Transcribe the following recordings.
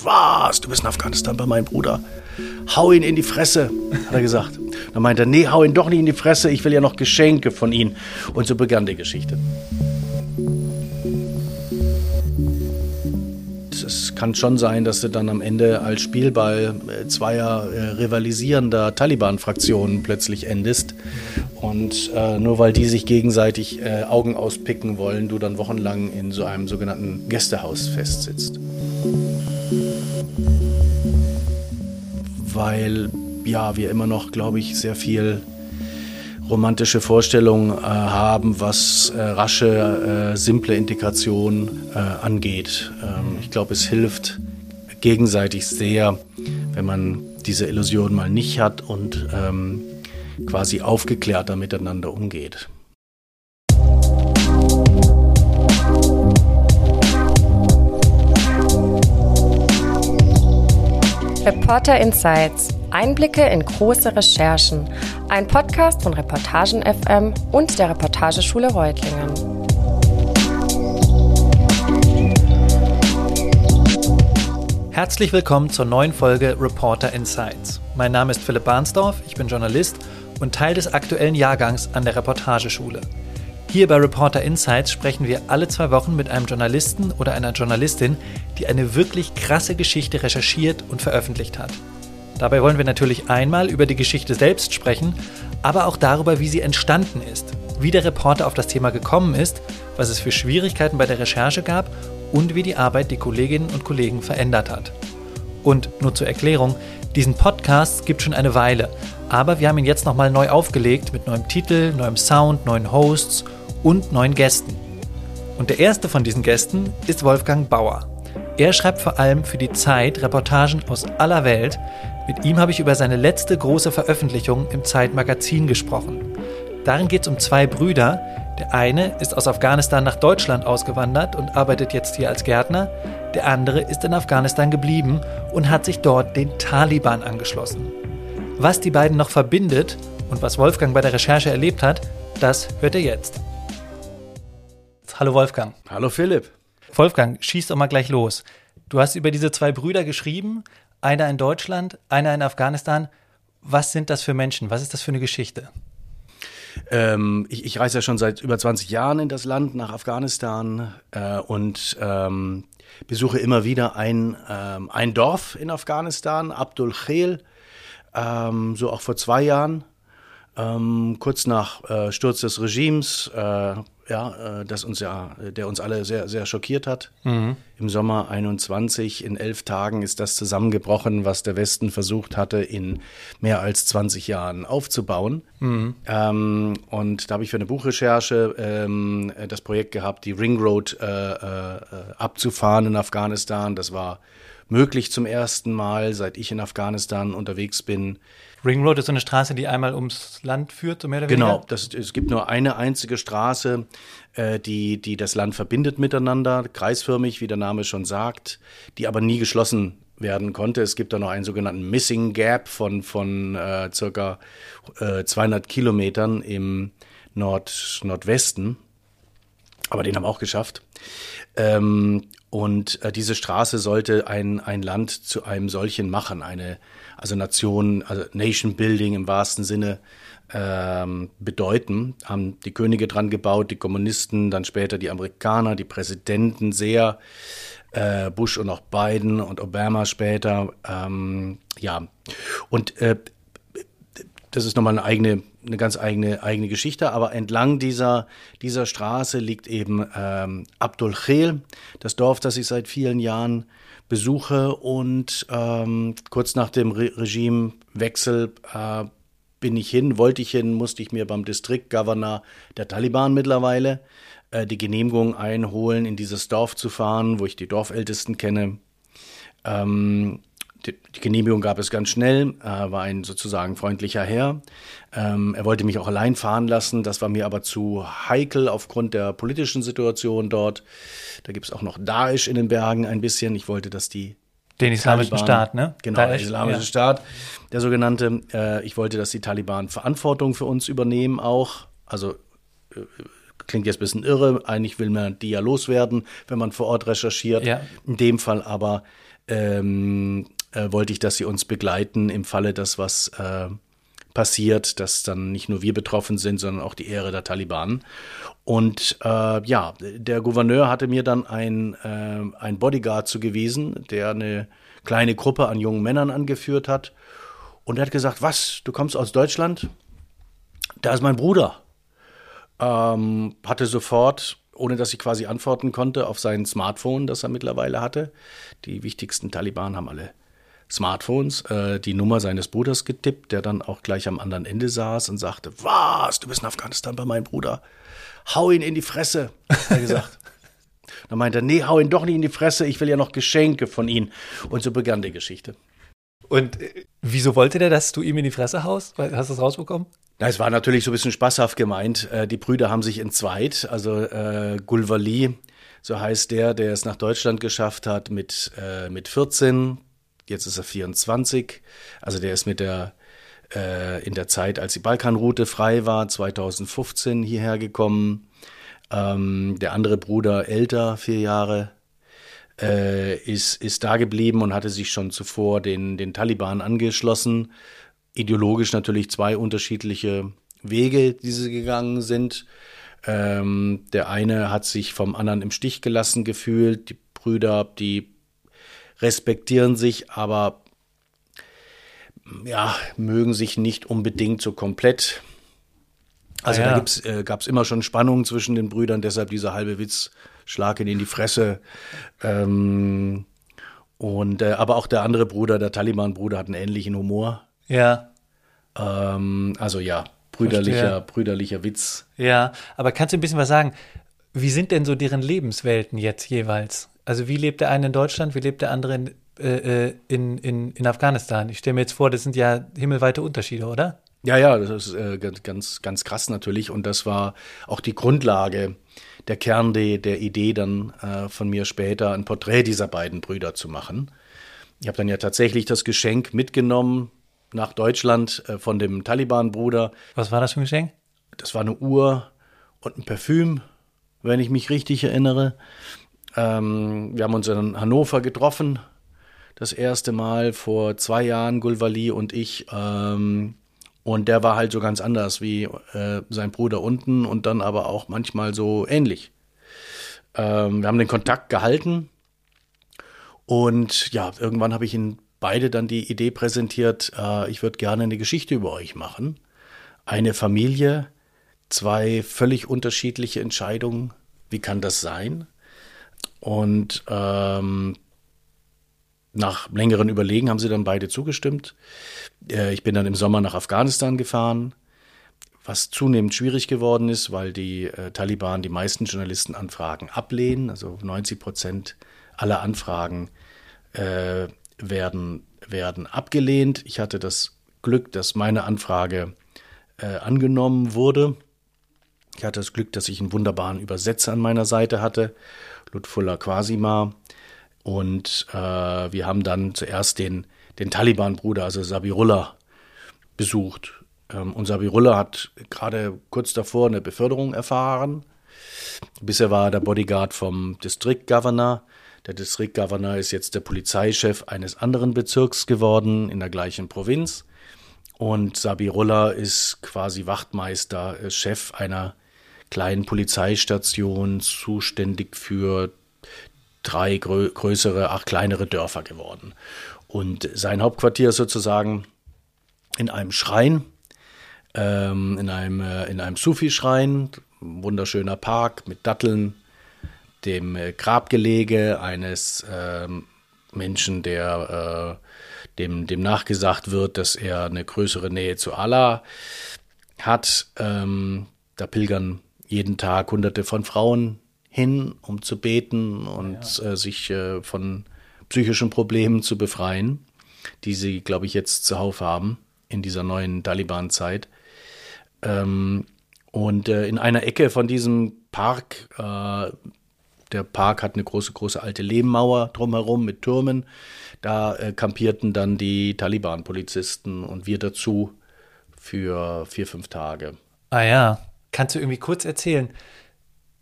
Was? Du bist in Afghanistan bei meinem Bruder? Hau ihn in die Fresse, hat er gesagt. Dann meinte er, nee, hau ihn doch nicht in die Fresse, ich will ja noch Geschenke von ihm. Und so begann die Geschichte. Es kann schon sein, dass du dann am Ende als Spielball äh, zweier äh, rivalisierender Taliban-Fraktionen plötzlich endest. Und äh, nur weil die sich gegenseitig äh, Augen auspicken wollen, du dann wochenlang in so einem sogenannten Gästehaus festsitzt. Weil ja, wir immer noch, glaube ich, sehr viel romantische Vorstellungen äh, haben, was äh, rasche, äh, simple Integration äh, angeht. Ähm, ich glaube, es hilft gegenseitig sehr, wenn man diese Illusion mal nicht hat und ähm, quasi aufgeklärter miteinander umgeht. Reporter Insights. Einblicke in große Recherchen. Ein Podcast von Reportagen FM und der Reportageschule Reutlingen. Herzlich willkommen zur neuen Folge Reporter Insights. Mein Name ist Philipp Barnsdorf, ich bin Journalist und Teil des aktuellen Jahrgangs an der Reportageschule. Hier bei Reporter Insights sprechen wir alle zwei Wochen mit einem Journalisten oder einer Journalistin, die eine wirklich krasse Geschichte recherchiert und veröffentlicht hat. Dabei wollen wir natürlich einmal über die Geschichte selbst sprechen, aber auch darüber, wie sie entstanden ist, wie der Reporter auf das Thema gekommen ist, was es für Schwierigkeiten bei der Recherche gab und wie die Arbeit die Kolleginnen und Kollegen verändert hat. Und nur zur Erklärung, diesen Podcast gibt schon eine Weile, aber wir haben ihn jetzt nochmal neu aufgelegt mit neuem Titel, neuem Sound, neuen Hosts und neuen Gästen. Und der erste von diesen Gästen ist Wolfgang Bauer. Er schreibt vor allem für die Zeit Reportagen aus aller Welt. Mit ihm habe ich über seine letzte große Veröffentlichung im Zeitmagazin gesprochen. Darin geht es um zwei Brüder. Der eine ist aus Afghanistan nach Deutschland ausgewandert und arbeitet jetzt hier als Gärtner. Der andere ist in Afghanistan geblieben und hat sich dort den Taliban angeschlossen. Was die beiden noch verbindet und was Wolfgang bei der Recherche erlebt hat, das hört er jetzt. Hallo Wolfgang. Hallo Philipp. Wolfgang, schieß doch mal gleich los. Du hast über diese zwei Brüder geschrieben, einer in Deutschland, einer in Afghanistan. Was sind das für Menschen? Was ist das für eine Geschichte? Ähm, ich, ich, reise ja schon seit über 20 Jahren in das Land, nach Afghanistan äh, und ähm, besuche immer wieder ein, ähm, ein Dorf in Afghanistan, Abdul Khel, ähm, so auch vor zwei Jahren. Ähm, kurz nach äh, Sturz des Regimes äh, ja, äh, das uns ja, der uns alle sehr, sehr schockiert hat. Mhm. Im Sommer 21, in elf Tagen ist das zusammengebrochen, was der Westen versucht hatte, in mehr als 20 Jahren aufzubauen. Mhm. Ähm, und da habe ich für eine Buchrecherche ähm, das Projekt gehabt, die Ring Road äh, äh, abzufahren in Afghanistan. Das war möglich zum ersten Mal, seit ich in Afghanistan unterwegs bin. Ring Road ist so eine Straße, die einmal ums Land führt, so mehr oder weniger? Genau, das, es gibt nur eine einzige Straße, äh, die, die das Land verbindet miteinander, kreisförmig, wie der Name schon sagt, die aber nie geschlossen werden konnte. Es gibt da noch einen sogenannten Missing Gap von, von äh, circa äh, 200 Kilometern im Nord, Nordwesten. Aber den haben wir auch geschafft. Ähm, und äh, diese Straße sollte ein, ein Land zu einem solchen machen, eine also Nation, also Nation Building im wahrsten Sinne ähm, bedeuten. Haben die Könige dran gebaut, die Kommunisten, dann später die Amerikaner, die Präsidenten sehr, äh, Bush und auch Biden und Obama später. Ähm, ja, und äh, das ist nochmal eine eigene, eine ganz eigene, eigene Geschichte, aber entlang dieser, dieser Straße liegt eben ähm, Abdul Khel, das Dorf, das ich seit vielen Jahren besuche und ähm, kurz nach dem Re Regimewechsel äh, bin ich hin, wollte ich hin, musste ich mir beim Distriktgovernor der Taliban mittlerweile äh, die Genehmigung einholen, in dieses Dorf zu fahren, wo ich die Dorfältesten kenne. Ähm, die, Genehmigung gab es ganz schnell, äh, war ein sozusagen freundlicher Herr. Ähm, er wollte mich auch allein fahren lassen, das war mir aber zu heikel aufgrund der politischen Situation dort. Da gibt es auch noch Daesh in den Bergen ein bisschen. Ich wollte, dass die den Islamischen Taliban, Staat, ne? Genau, Daesh, der Islamische ja. Staat, der sogenannte. Äh, ich wollte, dass die Taliban Verantwortung für uns übernehmen auch. Also äh, klingt jetzt ein bisschen irre. Eigentlich will man die ja loswerden, wenn man vor Ort recherchiert. Ja. In dem Fall aber ähm, äh, wollte ich, dass sie uns begleiten im Falle, dass was äh, passiert, dass dann nicht nur wir betroffen sind, sondern auch die Ehre der Taliban. Und äh, ja, der Gouverneur hatte mir dann ein, äh, ein Bodyguard zugewiesen, der eine kleine Gruppe an jungen Männern angeführt hat. Und er hat gesagt, was, du kommst aus Deutschland? Da ist mein Bruder. Ähm, hatte sofort, ohne dass ich quasi antworten konnte, auf sein Smartphone, das er mittlerweile hatte. Die wichtigsten Taliban haben alle Smartphones äh, die Nummer seines Bruders getippt, der dann auch gleich am anderen Ende saß und sagte, was, du bist in Afghanistan bei meinem Bruder hau ihn in die Fresse, hat er gesagt. Dann meinte er, nee, hau ihn doch nicht in die Fresse, ich will ja noch Geschenke von ihm. Und so begann die Geschichte. Und äh, wieso wollte der, dass du ihm in die Fresse haust? Hast du das rausbekommen? Na, es war natürlich so ein bisschen spaßhaft gemeint. Äh, die Brüder haben sich entzweit. Also äh, Gulvali, so heißt der, der es nach Deutschland geschafft hat mit, äh, mit 14. Jetzt ist er 24. Also der ist mit der äh, in der Zeit, als die Balkanroute frei war, 2015 hierher gekommen. Ähm, der andere Bruder, älter, vier Jahre, äh, ist, ist da geblieben und hatte sich schon zuvor den, den Taliban angeschlossen. Ideologisch natürlich zwei unterschiedliche Wege, die sie gegangen sind. Ähm, der eine hat sich vom anderen im Stich gelassen gefühlt. Die Brüder, die respektieren sich, aber ja, mögen sich nicht unbedingt so komplett. Also ah, ja. da äh, gab es immer schon Spannungen zwischen den Brüdern, deshalb dieser halbe Witz, Schlag ihn in die Fresse. Ähm, und äh, aber auch der andere Bruder, der Taliban-Bruder, hat einen ähnlichen Humor. Ja. Ähm, also ja, brüderlicher, brüderlicher Witz. Ja, aber kannst du ein bisschen was sagen? Wie sind denn so deren Lebenswelten jetzt jeweils? Also wie lebt der eine in Deutschland, wie lebt der andere in äh, äh, in, in, in Afghanistan. Ich stelle mir jetzt vor, das sind ja himmelweite Unterschiede, oder? Ja, ja, das ist äh, ganz, ganz krass natürlich. Und das war auch die Grundlage, der Kern de, der Idee dann äh, von mir später, ein Porträt dieser beiden Brüder zu machen. Ich habe dann ja tatsächlich das Geschenk mitgenommen nach Deutschland äh, von dem Taliban-Bruder. Was war das für ein Geschenk? Das war eine Uhr und ein Parfüm, wenn ich mich richtig erinnere. Ähm, wir haben uns in Hannover getroffen das erste Mal vor zwei Jahren, Gulvali und ich. Ähm, und der war halt so ganz anders wie äh, sein Bruder unten und dann aber auch manchmal so ähnlich. Ähm, wir haben den Kontakt gehalten und ja, irgendwann habe ich ihnen beide dann die Idee präsentiert, äh, ich würde gerne eine Geschichte über euch machen. Eine Familie, zwei völlig unterschiedliche Entscheidungen. Wie kann das sein? Und ähm, nach längeren Überlegen haben sie dann beide zugestimmt. Äh, ich bin dann im Sommer nach Afghanistan gefahren, was zunehmend schwierig geworden ist, weil die äh, Taliban die meisten Journalistenanfragen ablehnen. Also 90 Prozent aller Anfragen äh, werden, werden abgelehnt. Ich hatte das Glück, dass meine Anfrage äh, angenommen wurde. Ich hatte das Glück, dass ich einen wunderbaren Übersetzer an meiner Seite hatte, Lutfullah Quasima, und äh, wir haben dann zuerst den, den Taliban-Bruder, also Sabirullah, besucht. Ähm, und Sabirullah hat gerade kurz davor eine Beförderung erfahren. Bisher war er der Bodyguard vom District Governor. Der District Governor ist jetzt der Polizeichef eines anderen Bezirks geworden in der gleichen Provinz. Und Sabirullah ist quasi Wachtmeister, äh, Chef einer kleinen Polizeistation, zuständig für drei grö größere, acht kleinere Dörfer geworden. Und sein Hauptquartier ist sozusagen in einem Schrein, ähm, in einem, äh, in einem Sufi-Schrein, wunderschöner Park mit Datteln, dem äh, Grabgelege eines äh, Menschen, der äh, dem, dem nachgesagt wird, dass er eine größere Nähe zu Allah hat. Ähm, da pilgern jeden Tag hunderte von Frauen hin, um zu beten und ja. äh, sich äh, von psychischen Problemen zu befreien, die sie, glaube ich, jetzt zuhauf haben in dieser neuen Taliban-Zeit. Ähm, und äh, in einer Ecke von diesem Park, äh, der Park hat eine große, große alte Lehmmauer drumherum mit Türmen, da äh, kampierten dann die Taliban-Polizisten und wir dazu für vier, fünf Tage. Ah ja, kannst du irgendwie kurz erzählen,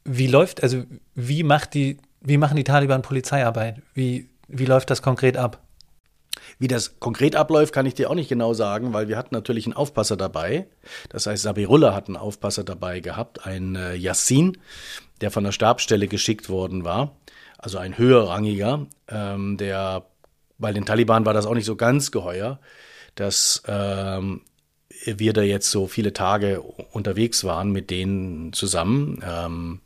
wie läuft, also wie macht die, wie machen die Taliban Polizeiarbeit? Wie, Wie läuft das konkret ab? Wie das konkret abläuft, kann ich dir auch nicht genau sagen, weil wir hatten natürlich einen Aufpasser dabei. Das heißt, Sabirullah hat einen Aufpasser dabei gehabt, ein äh, Yassin, der von der Stabsstelle geschickt worden war, also ein höherrangiger, ähm, der bei den Taliban war das auch nicht so ganz geheuer, dass ähm, wir da jetzt so viele Tage unterwegs waren mit denen zusammen. Ähm,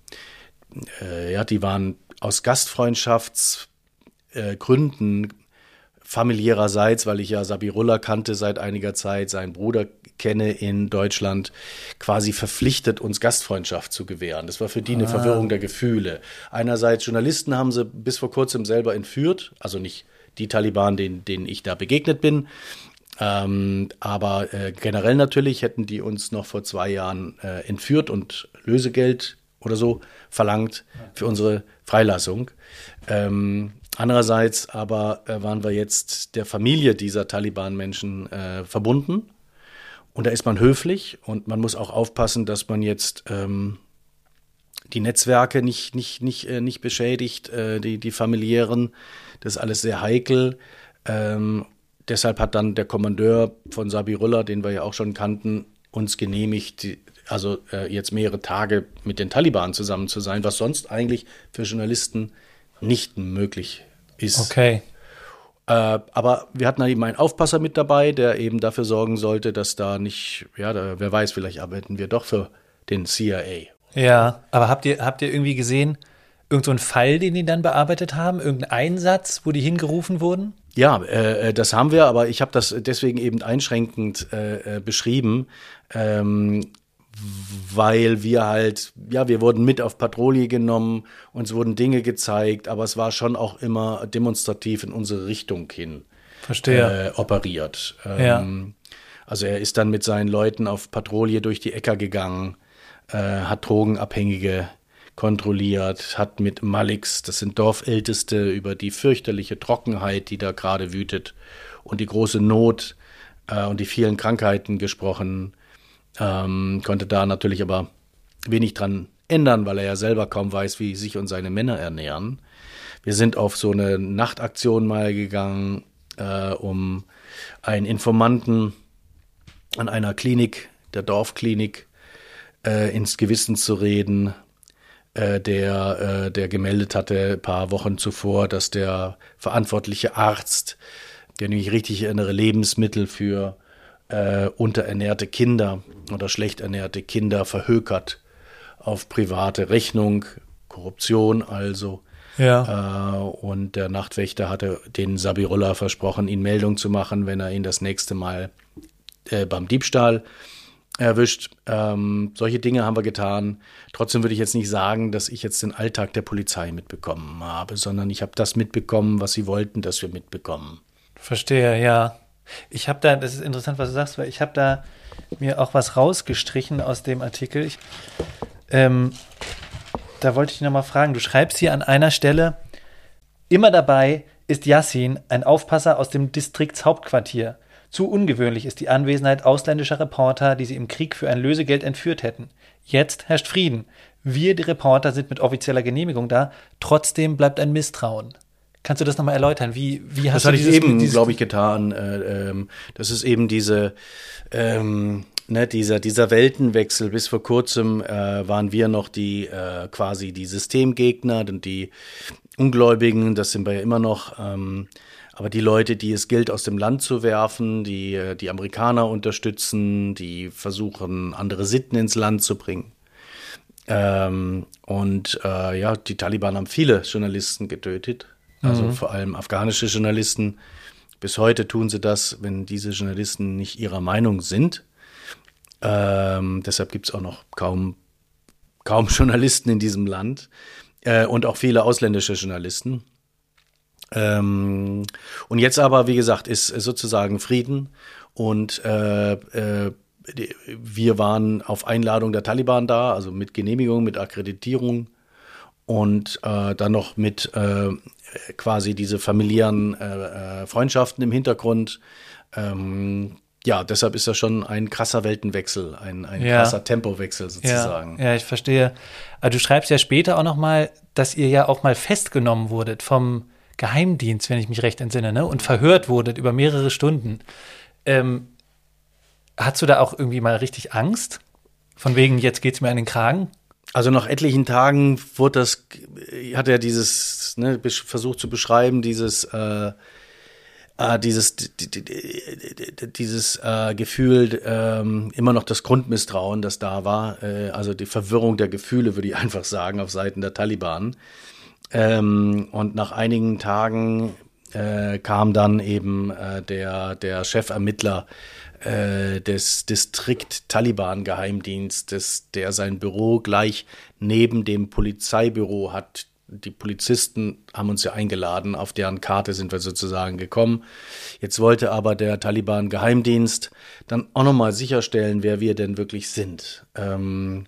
äh, ja, die waren aus Gastfreundschaftsgründen äh, familiärerseits, weil ich ja Sabirullah kannte seit einiger Zeit, seinen Bruder kenne in Deutschland, quasi verpflichtet, uns Gastfreundschaft zu gewähren. Das war für die eine ah. Verwirrung der Gefühle. Einerseits Journalisten haben sie bis vor kurzem selber entführt, also nicht die Taliban, denen, denen ich da begegnet bin. Ähm, aber äh, generell natürlich hätten die uns noch vor zwei Jahren äh, entführt und Lösegeld oder so verlangt für unsere Freilassung. Ähm, andererseits aber äh, waren wir jetzt der Familie dieser Taliban-Menschen äh, verbunden. Und da ist man höflich und man muss auch aufpassen, dass man jetzt ähm, die Netzwerke nicht, nicht, nicht, äh, nicht beschädigt, äh, die, die familiären. Das ist alles sehr heikel. Ähm, deshalb hat dann der Kommandeur von Sabirullah, den wir ja auch schon kannten, uns genehmigt, also äh, jetzt mehrere Tage mit den Taliban zusammen zu sein, was sonst eigentlich für Journalisten nicht möglich ist. Okay. Äh, aber wir hatten da eben einen Aufpasser mit dabei, der eben dafür sorgen sollte, dass da nicht, ja, da, wer weiß, vielleicht arbeiten wir doch für den CIA. Ja, aber habt ihr, habt ihr irgendwie gesehen, irgendeinen so Fall, den die dann bearbeitet haben, irgendeinen Einsatz, wo die hingerufen wurden? Ja, äh, äh, das haben wir, aber ich habe das deswegen eben einschränkend äh, äh, beschrieben, ähm, weil wir halt, ja, wir wurden mit auf Patrouille genommen, uns wurden Dinge gezeigt, aber es war schon auch immer demonstrativ in unsere Richtung hin Verstehe. Äh, operiert. Ähm, ja. Also er ist dann mit seinen Leuten auf Patrouille durch die Äcker gegangen, äh, hat Drogenabhängige kontrolliert, hat mit Maliks, das sind Dorfälteste, über die fürchterliche Trockenheit, die da gerade wütet und die große Not äh, und die vielen Krankheiten gesprochen, ähm, konnte da natürlich aber wenig dran ändern, weil er ja selber kaum weiß, wie sich und seine Männer ernähren. Wir sind auf so eine Nachtaktion mal gegangen, äh, um einen Informanten an einer Klinik, der Dorfklinik, äh, ins Gewissen zu reden, äh, der, äh, der gemeldet hatte, ein paar Wochen zuvor, dass der verantwortliche Arzt, der nämlich richtig erinnere, Lebensmittel für äh, unterernährte Kinder oder schlecht ernährte Kinder verhökert auf private Rechnung, Korruption also. Ja. Äh, und der Nachtwächter hatte den Sabirullah versprochen, ihn Meldung zu machen, wenn er ihn das nächste Mal äh, beim Diebstahl erwischt. Ähm, solche Dinge haben wir getan. Trotzdem würde ich jetzt nicht sagen, dass ich jetzt den Alltag der Polizei mitbekommen habe, sondern ich habe das mitbekommen, was sie wollten, dass wir mitbekommen. Verstehe, ja. Ich habe da, das ist interessant, was du sagst, weil ich habe da mir auch was rausgestrichen aus dem Artikel. Ich, ähm, da wollte ich noch mal fragen. Du schreibst hier an einer Stelle: Immer dabei ist Yassin, ein Aufpasser aus dem Distriktshauptquartier. Zu ungewöhnlich ist die Anwesenheit ausländischer Reporter, die sie im Krieg für ein Lösegeld entführt hätten. Jetzt herrscht Frieden. Wir, die Reporter, sind mit offizieller Genehmigung da. Trotzdem bleibt ein Misstrauen. Kannst du das nochmal erläutern? Wie, wie hast das du dieses, ich eben, glaube ich, getan. Äh, ähm, das ist eben diese, ähm, ne, dieser, dieser Weltenwechsel. Bis vor kurzem äh, waren wir noch die äh, quasi die Systemgegner und die Ungläubigen. Das sind wir ja immer noch. Ähm, aber die Leute, die es gilt, aus dem Land zu werfen, die äh, die Amerikaner unterstützen, die versuchen, andere Sitten ins Land zu bringen. Ähm, und äh, ja, die Taliban haben viele Journalisten getötet, also mhm. vor allem afghanische Journalisten. Bis heute tun sie das, wenn diese Journalisten nicht ihrer Meinung sind. Ähm, deshalb gibt es auch noch kaum, kaum Journalisten in diesem Land äh, und auch viele ausländische Journalisten. Ähm, und jetzt aber, wie gesagt, ist sozusagen Frieden und äh, äh, wir waren auf Einladung der Taliban da, also mit Genehmigung, mit Akkreditierung und äh, dann noch mit äh, quasi diese familiären äh, äh, Freundschaften im Hintergrund. Ähm, ja, deshalb ist das schon ein krasser Weltenwechsel, ein, ein ja. krasser Tempowechsel sozusagen. Ja, ja, ich verstehe. Aber du schreibst ja später auch noch mal, dass ihr ja auch mal festgenommen wurdet vom Geheimdienst, wenn ich mich recht entsinne, ne? und verhört wurdet über mehrere Stunden. Ähm, hast du da auch irgendwie mal richtig Angst? Von wegen, jetzt geht's mir an den Kragen? Also nach etlichen Tagen wurde das, hat er dieses, ne, versucht zu beschreiben, dieses, äh, äh, dieses, dieses äh, Gefühl, äh, immer noch das Grundmisstrauen, das da war, äh, also die Verwirrung der Gefühle, würde ich einfach sagen, auf Seiten der Taliban. Ähm, und nach einigen Tagen äh, kam dann eben äh, der, der Chefermittler äh, des Distrikt Taliban Geheimdienstes, der sein Büro gleich neben dem Polizeibüro hat. Die Polizisten haben uns ja eingeladen, auf deren Karte sind wir sozusagen gekommen. Jetzt wollte aber der Taliban Geheimdienst dann auch nochmal sicherstellen, wer wir denn wirklich sind. Ähm,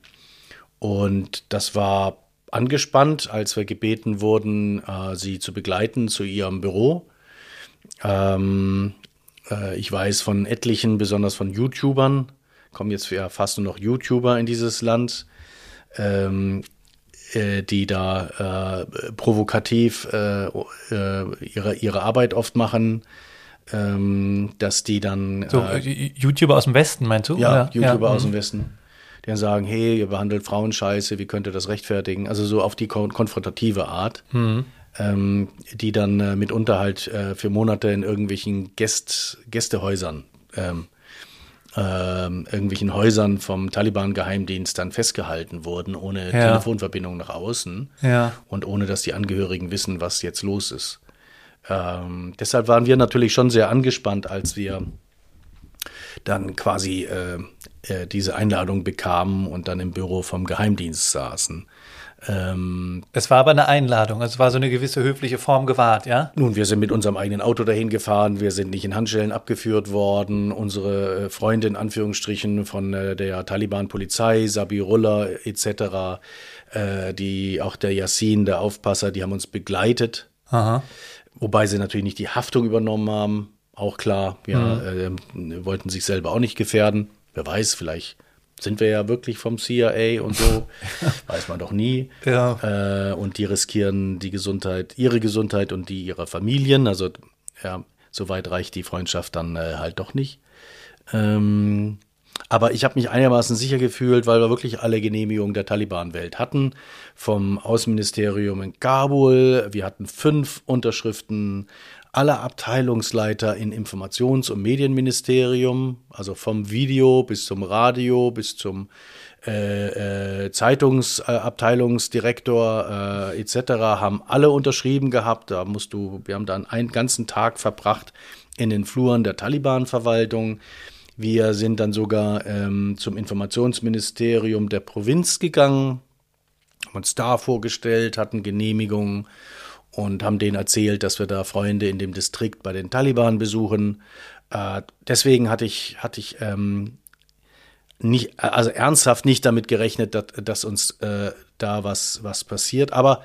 und das war angespannt, als wir gebeten wurden, äh, sie zu begleiten zu ihrem Büro. Ähm, äh, ich weiß von etlichen, besonders von YouTubern, kommen jetzt fast nur noch YouTuber in dieses Land, ähm, äh, die da äh, provokativ äh, äh, ihre, ihre Arbeit oft machen. Ähm, dass die dann. So, YouTuber aus dem Westen, meinst du? Ja, Oder? YouTuber ja. aus dem mhm. Westen die dann sagen, hey, ihr behandelt Frauen scheiße, wie könnt ihr das rechtfertigen? Also so auf die kon konfrontative Art. Mhm ähm, die dann äh, mitunter halt äh, für Monate in irgendwelchen Gäst, Gästehäusern, ähm, ähm, irgendwelchen Häusern vom Taliban-Geheimdienst dann festgehalten wurden, ohne ja. Telefonverbindung nach außen ja. und ohne dass die Angehörigen wissen, was jetzt los ist. Ähm, deshalb waren wir natürlich schon sehr angespannt, als wir dann quasi äh, äh, diese Einladung bekamen und dann im Büro vom Geheimdienst saßen. Ähm, es war aber eine Einladung, es war so eine gewisse höfliche Form gewahrt, ja? Nun, wir sind mit unserem eigenen Auto dahin gefahren, wir sind nicht in Handschellen abgeführt worden. Unsere äh, Freunde in Anführungsstrichen von äh, der Taliban-Polizei, Sabirullah etc., äh, die auch der Yassin, der Aufpasser, die haben uns begleitet. Aha. Wobei sie natürlich nicht die Haftung übernommen haben, auch klar. Ja, mhm. äh, wollten sich selber auch nicht gefährden. Wer weiß, vielleicht sind wir ja wirklich vom CIA und so, weiß man doch nie. Ja. Äh, und die riskieren die Gesundheit, ihre Gesundheit und die ihrer Familien. Also ja, so weit reicht die Freundschaft dann äh, halt doch nicht. Ähm, aber ich habe mich einigermaßen sicher gefühlt, weil wir wirklich alle Genehmigungen der Taliban-Welt hatten. Vom Außenministerium in Kabul. Wir hatten fünf Unterschriften aller Abteilungsleiter in Informations- und Medienministerium, also vom Video bis zum Radio bis zum äh, äh, Zeitungsabteilungsdirektor äh, etc. haben alle unterschrieben gehabt. Da musst du, wir haben dann einen ganzen Tag verbracht in den Fluren der Taliban-Verwaltung. Wir sind dann sogar ähm, zum Informationsministerium der Provinz gegangen, haben uns da vorgestellt, hatten Genehmigungen und haben denen erzählt, dass wir da Freunde in dem Distrikt bei den Taliban besuchen. Äh, deswegen hatte ich, hatte ich ähm, nicht, also ernsthaft nicht damit gerechnet, dass, dass uns äh, da was, was passiert. Aber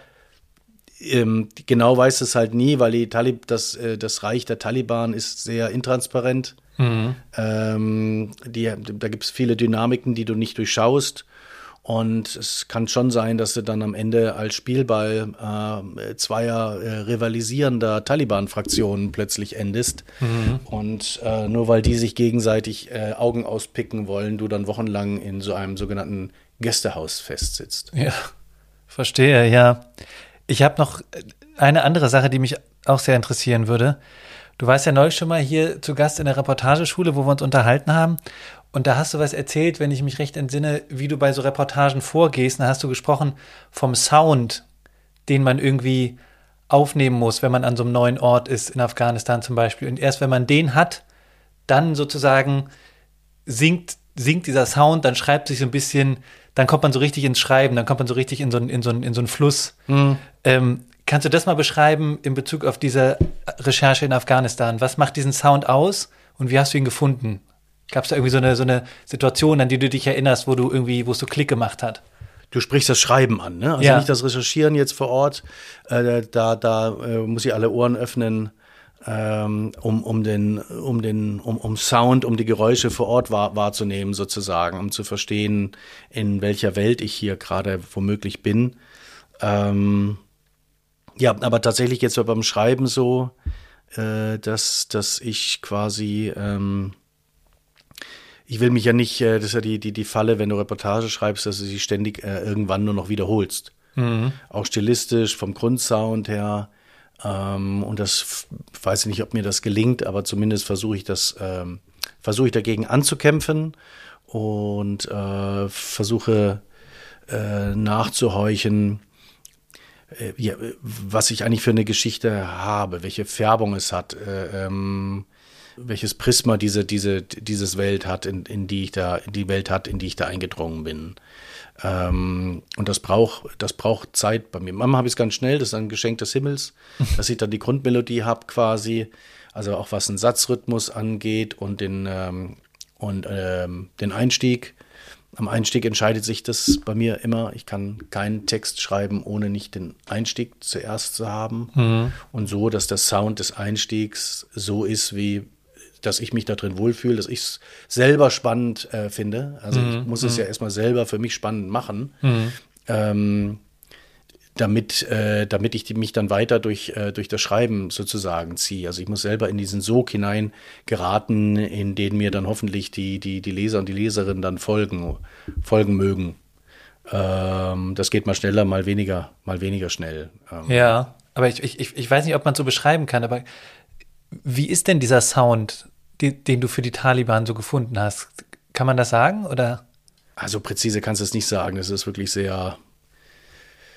ähm, genau weiß es halt nie, weil die Talib, das, äh, das Reich der Taliban ist sehr intransparent. Mhm. Ähm, die, da gibt es viele Dynamiken, die du nicht durchschaust. Und es kann schon sein, dass du dann am Ende als Spielball äh, zweier äh, rivalisierender Taliban-Fraktionen plötzlich endest. Mhm. Und äh, nur weil die sich gegenseitig äh, Augen auspicken wollen, du dann wochenlang in so einem sogenannten Gästehaus festsitzt. Ja, verstehe, ja. Ich habe noch eine andere Sache, die mich auch sehr interessieren würde. Du warst ja neulich schon mal hier zu Gast in der Reportageschule, wo wir uns unterhalten haben. Und da hast du was erzählt, wenn ich mich recht entsinne, wie du bei so Reportagen vorgehst. Da hast du gesprochen vom Sound, den man irgendwie aufnehmen muss, wenn man an so einem neuen Ort ist, in Afghanistan zum Beispiel. Und erst wenn man den hat, dann sozusagen singt, singt dieser Sound, dann schreibt sich so ein bisschen, dann kommt man so richtig ins Schreiben, dann kommt man so richtig in so, einen, in so, einen, in so einen Fluss. Mhm. Ähm, kannst du das mal beschreiben in Bezug auf diese Recherche in Afghanistan? Was macht diesen Sound aus und wie hast du ihn gefunden? Gab es da irgendwie so eine, so eine Situation, an die du dich erinnerst, wo du irgendwie, wo es so Klick gemacht hat? Du sprichst das Schreiben an, ne? Also ja. nicht das Recherchieren jetzt vor Ort. Äh, da da äh, muss ich alle Ohren öffnen, ähm, um, um den, um den, um, um Sound, um die Geräusche vor Ort wahr, wahrzunehmen, sozusagen, um zu verstehen, in welcher Welt ich hier gerade womöglich bin. Ähm, Ja, aber tatsächlich jetzt beim Schreiben so, äh, dass, dass ich quasi, ähm, ich will mich ja nicht, äh, das ist ja die, die, die Falle, wenn du Reportage schreibst, dass du sie ständig äh, irgendwann nur noch wiederholst. Mhm. Auch stilistisch, vom Grundsound her. Ähm, und das weiß ich nicht, ob mir das gelingt, aber zumindest versuche ich das, ähm, versuche ich dagegen anzukämpfen und äh, versuche äh, nachzuhorchen, äh, ja, was ich eigentlich für eine Geschichte habe, welche Färbung es hat, äh, ähm, welches Prisma diese, diese, dieses Welt hat, in, in die ich da, die Welt hat, in die ich da eingedrungen bin. Ähm, und das braucht, das braucht Zeit bei mir. Manchmal habe ich es ganz schnell, das ist ein Geschenk des Himmels, dass ich dann die Grundmelodie habe quasi, also auch was den Satzrhythmus angeht und den, ähm, und, ähm, den Einstieg. Am Einstieg entscheidet sich das bei mir immer. Ich kann keinen Text schreiben, ohne nicht den Einstieg zuerst zu haben. Mhm. Und so, dass der Sound des Einstiegs so ist, wie dass ich mich da drin wohlfühle, dass ich es selber spannend äh, finde. Also mhm. ich muss es ja mhm. erstmal selber für mich spannend machen. Mhm. Ähm, damit, äh, damit ich die, mich dann weiter durch, äh, durch das Schreiben sozusagen ziehe. Also ich muss selber in diesen Sog hinein geraten, in den mir dann hoffentlich die, die, die Leser und die Leserinnen dann folgen, folgen mögen. Ähm, das geht mal schneller, mal weniger, mal weniger schnell. Ähm, ja, aber ich, ich, ich weiß nicht, ob man so beschreiben kann, aber wie ist denn dieser Sound, die, den du für die Taliban so gefunden hast? Kann man das sagen oder? Also präzise kannst du es nicht sagen. Es ist wirklich sehr,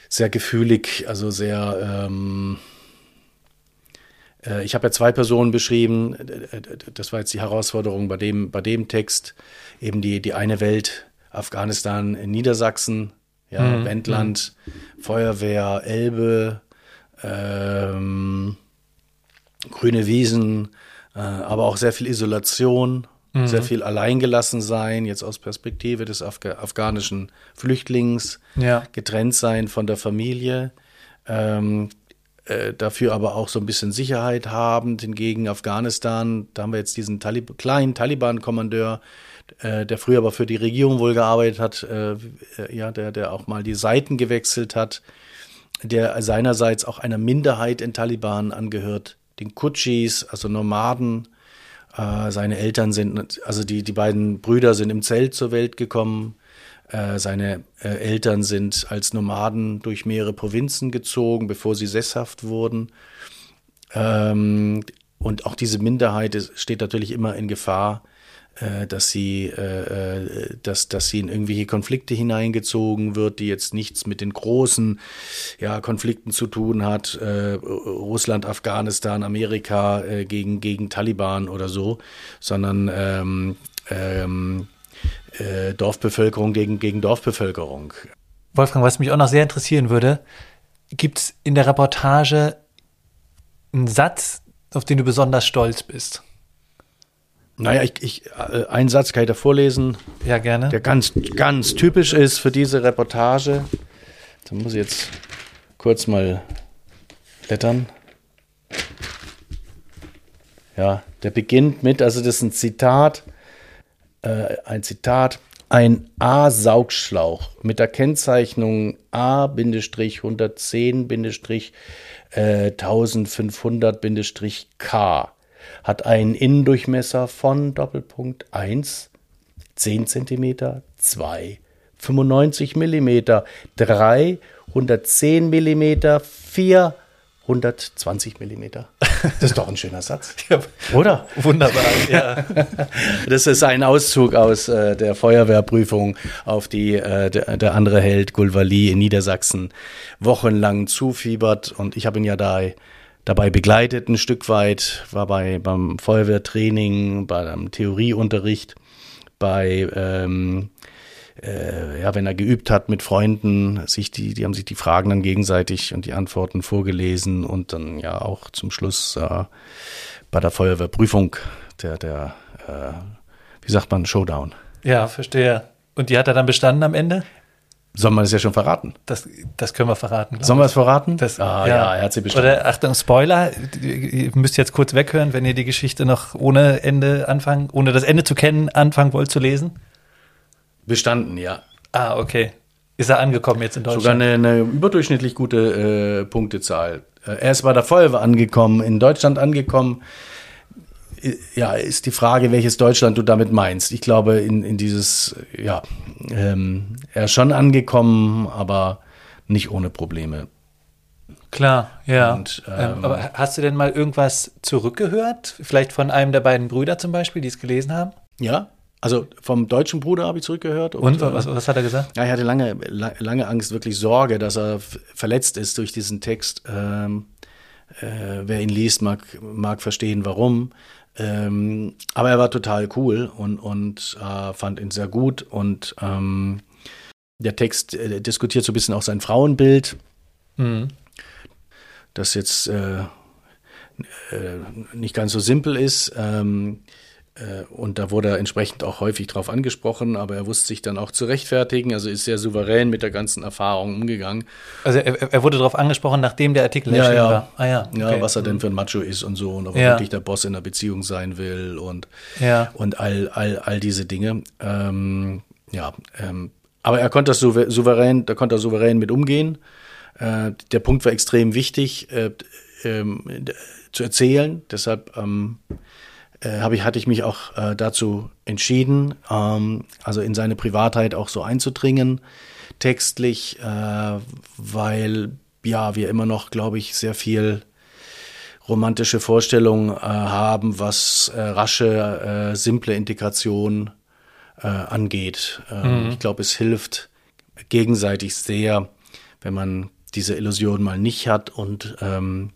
sehr gefühlig, also sehr. Ähm, äh, ich habe ja zwei Personen beschrieben. Das war jetzt die Herausforderung bei dem, bei dem Text. Eben die, die eine Welt, Afghanistan, Niedersachsen, ja, mhm. Wendland, mhm. Feuerwehr, Elbe, ähm, grüne Wiesen, äh, aber auch sehr viel Isolation, mhm. sehr viel alleingelassen sein, jetzt aus Perspektive des Afga afghanischen Flüchtlings, ja. getrennt sein von der Familie. Ähm, äh, dafür aber auch so ein bisschen Sicherheit haben. Hingegen Afghanistan, da haben wir jetzt diesen Talib kleinen Taliban-Kommandeur, äh, der früher aber für die Regierung wohl gearbeitet hat, äh, äh, ja, der, der auch mal die Seiten gewechselt hat, der seinerseits auch einer Minderheit in Taliban angehört, den Kutschis, also Nomaden, äh, seine Eltern sind, also die, die beiden Brüder sind im Zelt zur Welt gekommen. Äh, seine äh, Eltern sind als Nomaden durch mehrere Provinzen gezogen, bevor sie sesshaft wurden. Ähm, und auch diese Minderheit steht natürlich immer in Gefahr, äh, dass sie, äh, äh, dass, dass sie in irgendwelche Konflikte hineingezogen wird, die jetzt nichts mit den großen ja, Konflikten zu tun hat, äh, Russland, Afghanistan, Amerika äh, gegen, gegen Taliban oder so, sondern ähm, ähm, äh, Dorfbevölkerung gegen, gegen Dorfbevölkerung. Wolfgang, was mich auch noch sehr interessieren würde, gibt es in der Reportage einen Satz, auf den du besonders stolz bist? Naja, ich, ich, äh, einen Satz kann ich da vorlesen. Ja, gerne. Der ganz, ganz typisch ist für diese Reportage. Da muss ich jetzt kurz mal blättern. Ja, der beginnt mit, also das ist ein Zitat, äh, ein Zitat, ein A-Saugschlauch mit der Kennzeichnung A-1500-1500-K hat einen Innendurchmesser von Doppelpunkt 1, 10 cm, 2, 95 mm, 3, 110 mm, 4, 120 mm. Das ist doch ein schöner Satz. Ja, Oder? Wunderbar, ja. Das ist ein Auszug aus äh, der Feuerwehrprüfung, auf die äh, der, der, andere Held Gulvali in Niedersachsen wochenlang zufiebert. Und ich habe ihn ja da dabei begleitet ein Stück weit, war bei beim Feuerwehrtraining, beim Theorieunterricht, bei ähm, äh, ja, wenn er geübt hat mit Freunden, sich die, die haben sich die Fragen dann gegenseitig und die Antworten vorgelesen und dann ja auch zum Schluss äh, bei der Feuerwehrprüfung der, der, äh, wie sagt man, Showdown. Ja, verstehe. Und die hat er dann bestanden am Ende? Soll man das ja schon verraten? Das, das können wir verraten. Sollen wir es verraten? Das, ah, ja. ja, er hat sie bestimmt. Oder Achtung, Spoiler, ihr müsst jetzt kurz weghören, wenn ihr die Geschichte noch ohne Ende anfangen, ohne das Ende zu kennen, anfangen wollt zu lesen. Bestanden, ja. Ah, okay. Ist er angekommen jetzt in Deutschland? Sogar eine, eine überdurchschnittlich gute äh, Punktezahl. äh, er ist bei der Feuerwehr angekommen, in Deutschland angekommen. Ja, ist die Frage, welches Deutschland du damit meinst. Ich glaube, in, in dieses, ja, ähm, er ist schon angekommen, aber nicht ohne Probleme. Klar, ja. Und, ähm, ähm, aber hast du denn mal irgendwas zurückgehört? Vielleicht von einem der beiden Brüder zum Beispiel, die es gelesen haben? Ja, also vom deutschen Bruder habe ich zurückgehört. Und, und was, was, hat er gesagt? Ja, ich hatte lange, lange Angst, wirklich Sorge, dass er verletzt ist durch diesen Text. Ähm, äh, wer ihn liest, mag, mag verstehen, warum. Ähm, aber er war total cool und, und äh, fand ihn sehr gut. Und ähm, der Text äh, diskutiert so ein bisschen auch sein Frauenbild. Mhm das jetzt äh, äh, nicht ganz so simpel ist. Ähm, äh, und da wurde er entsprechend auch häufig drauf angesprochen, aber er wusste sich dann auch zu rechtfertigen, also ist sehr souverän mit der ganzen Erfahrung umgegangen. Also er, er wurde darauf angesprochen, nachdem der Artikel ja, ja. war. Ah, ja, okay. ja, was er denn für ein Macho ist und so und ob er ja. wirklich der Boss in der Beziehung sein will und, ja. und all, all, all diese Dinge. Ähm, ja, ähm, aber er konnte das souverän, da konnte er souverän mit umgehen. Äh, der Punkt war extrem wichtig äh, ähm, zu erzählen. Deshalb ähm, äh, habe ich, hatte ich mich auch äh, dazu entschieden, ähm, also in seine Privatheit auch so einzudringen, textlich, äh, weil ja wir immer noch, glaube ich, sehr viel romantische Vorstellungen äh, haben, was äh, rasche, äh, simple Integration äh, angeht. Ähm, mhm. Ich glaube, es hilft gegenseitig sehr, wenn man diese Illusion mal nicht hat und ähm,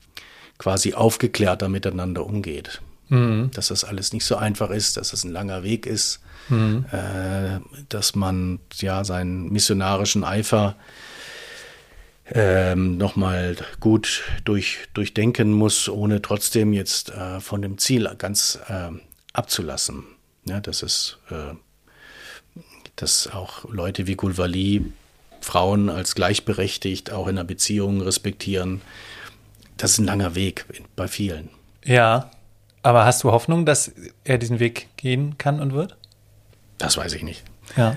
quasi aufgeklärter miteinander umgeht. Mhm. Dass das alles nicht so einfach ist, dass es ein langer Weg ist, mhm. äh, dass man ja seinen missionarischen Eifer ähm, nochmal gut durch, durchdenken muss, ohne trotzdem jetzt äh, von dem Ziel ganz äh, abzulassen. Ja, das ist, äh, dass auch Leute wie Gulvali Frauen als gleichberechtigt auch in einer Beziehung respektieren. Das ist ein langer Weg bei vielen. Ja, aber hast du Hoffnung, dass er diesen Weg gehen kann und wird? Das weiß ich nicht. Ja.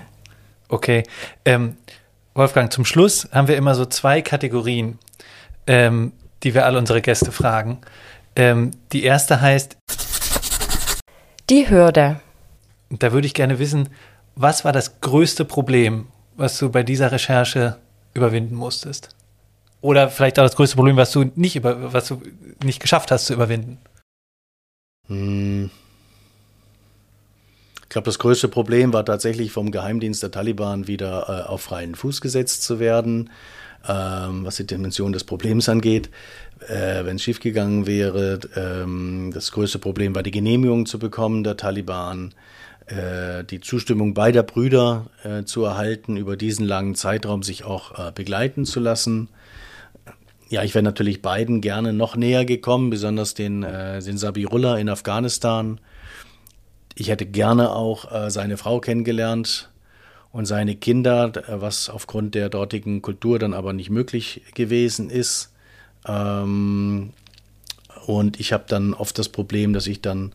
Okay. Ähm, Wolfgang, zum Schluss haben wir immer so zwei Kategorien, ähm, die wir alle unsere Gäste fragen. Ähm, die erste heißt Die Hürde. Da würde ich gerne wissen, was war das größte Problem was du bei dieser Recherche überwinden musstest? Oder vielleicht auch das größte Problem, was du nicht über, was du nicht geschafft hast zu überwinden? Hm. Ich glaube, das größte Problem war tatsächlich vom Geheimdienst der Taliban wieder äh, auf freien Fuß gesetzt zu werden, ähm, was die Dimension des Problems angeht. Äh, Wenn es schiefgegangen wäre, ähm, das größte Problem war die Genehmigung zu bekommen der Taliban. Äh, die Zustimmung beider Brüder äh, zu erhalten, über diesen langen Zeitraum sich auch äh, begleiten zu lassen. Ja, ich wäre natürlich beiden gerne noch näher gekommen, besonders den, äh, den Sabirullah in Afghanistan. Ich hätte gerne auch äh, seine Frau kennengelernt und seine Kinder, was aufgrund der dortigen Kultur dann aber nicht möglich gewesen ist. Ähm, und ich habe dann oft das Problem, dass ich dann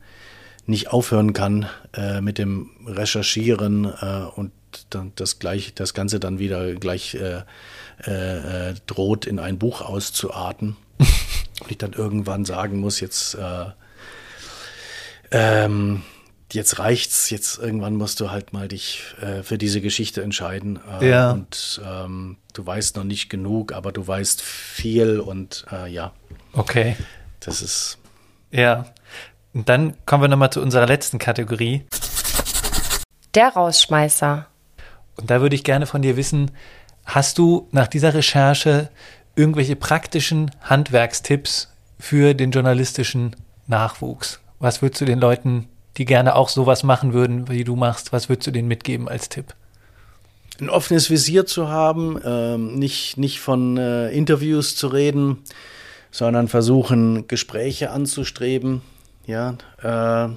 nicht aufhören kann äh, mit dem Recherchieren äh, und dann das gleich, das Ganze dann wieder gleich äh, äh, äh droht, in ein Buch auszuarten. und ich dann irgendwann sagen muss, jetzt, äh, ähm, jetzt reicht's, jetzt irgendwann musst du halt mal dich äh, für diese Geschichte entscheiden. Äh, ja. Und ähm, du weißt noch nicht genug, aber du weißt viel und äh, ja. Okay. Das ist. Ja. Und dann kommen wir nochmal zu unserer letzten Kategorie. Der Rausschmeißer. Und da würde ich gerne von dir wissen, hast du nach dieser Recherche irgendwelche praktischen Handwerkstipps für den journalistischen Nachwuchs? Was würdest du den Leuten, die gerne auch sowas machen würden, wie du machst, was würdest du denen mitgeben als Tipp? Ein offenes Visier zu haben, ähm, nicht, nicht von äh, Interviews zu reden, sondern versuchen, Gespräche anzustreben, ja, äh,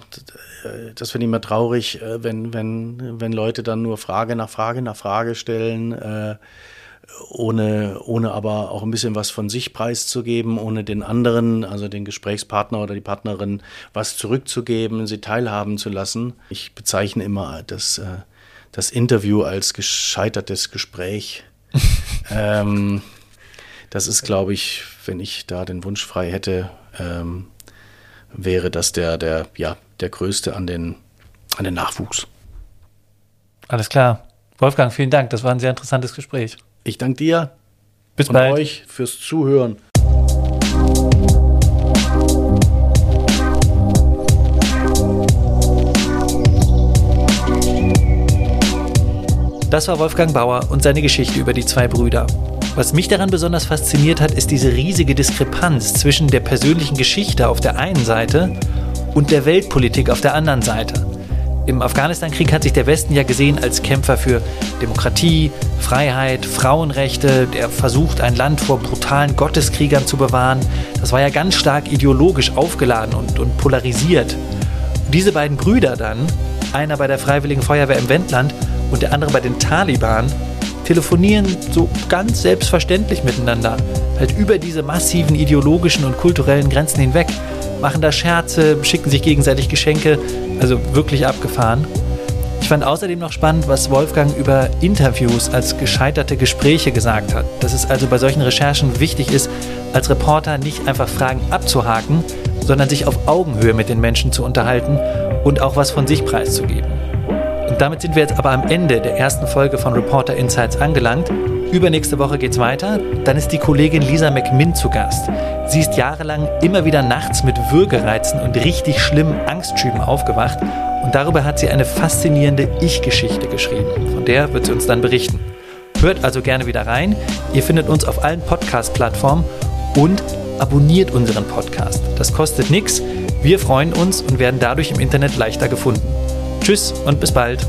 das finde ich immer traurig, äh, wenn, wenn, wenn Leute dann nur Frage nach Frage nach Frage stellen, äh, ohne, ohne aber auch ein bisschen was von sich preiszugeben, ohne den anderen, also den Gesprächspartner oder die Partnerin, was zurückzugeben, sie teilhaben zu lassen. Ich bezeichne immer das, äh, das Interview als gescheitertes Gespräch. ähm, Das ist, glaube ich, wenn ich da den Wunsch frei hätte, ähm, wäre das der, der, ja, der größte an den, an den Nachwuchs. Alles klar. Wolfgang, vielen Dank. Das war ein sehr interessantes Gespräch. Ich danke dir. Bis und bald. euch fürs Zuhören. Das war Wolfgang Bauer und seine Geschichte über die zwei Brüder. Was mich daran besonders fasziniert hat, ist diese riesige Diskrepanz zwischen der persönlichen Geschichte auf der einen Seite und der Weltpolitik auf der anderen Seite. Im Afghanistan-Krieg hat sich der Westen ja gesehen als Kämpfer für Demokratie, Freiheit, Frauenrechte, der versucht, ein Land vor brutalen Gotteskriegern zu bewahren. Das war ja ganz stark ideologisch aufgeladen und, und polarisiert. Diese beiden Brüder dann, einer bei der Freiwilligen Feuerwehr im Wendland und der andere bei den Taliban, telefonieren so ganz selbstverständlich miteinander, halt über diese massiven ideologischen und kulturellen Grenzen hinweg, machen da Scherze, schicken sich gegenseitig Geschenke, also wirklich abgefahren. Ich fand außerdem noch spannend, was Wolfgang über Interviews als gescheiterte Gespräche gesagt hat. Dass es also bei solchen Recherchen wichtig ist, als Reporter nicht einfach Fragen abzuhaken, sondern sich auf Augenhöhe mit den Menschen zu unterhalten und auch was von sich preiszugeben. Und damit sind wir jetzt aber am Ende der ersten Folge von Reporter Insights angelangt. Übernächste Woche geht's weiter. Dann ist die Kollegin Lisa McMinn zu Gast. Sie ist jahrelang immer wieder nachts mit Würgereizen und richtig schlimmen Angstschüben aufgewacht. Und darüber hat sie eine faszinierende Ich-Geschichte geschrieben. Von der wird sie uns dann berichten. Hört also gerne wieder rein. Ihr findet uns auf allen Podcast-Plattformen und abonniert unseren Podcast. Das kostet nichts. Wir freuen uns und werden dadurch im Internet leichter gefunden. Tschüss und bis bald.